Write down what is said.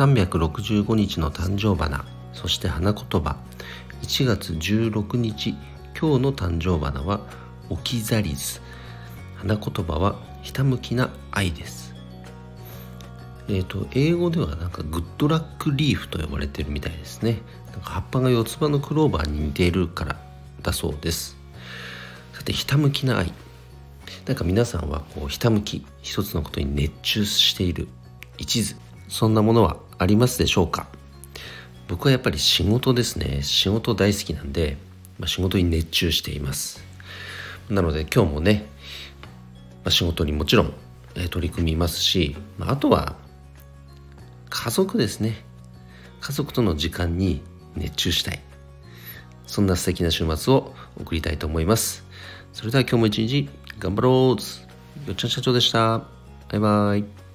365日の誕生花そして花言葉。1月16日今日の誕生花は置き去りず。花言葉はひたむきな愛です。えっ、ー、と英語ではなんかグッドラックリーフと呼ばれてるみたいですね。なんか葉っぱが四つ葉のクローバーに似ているからだそうです。さてひたむきな愛。なんか皆さんはこうひたむき一つのことに熱中している一途。そんなものはありますでしょうか？僕はやっぱり仕事ですね。仕事大好きなんで、まあ、仕事に熱中しています。なので今日もね、まあ、仕事にもちろん、え取り組みますし、まあ、あとは家族ですね。家族との時間に熱中したい。そんな素敵な週末を送りたいと思います。それでは今日も一日頑張ろう。よっちゃん社長でした。バイバイ。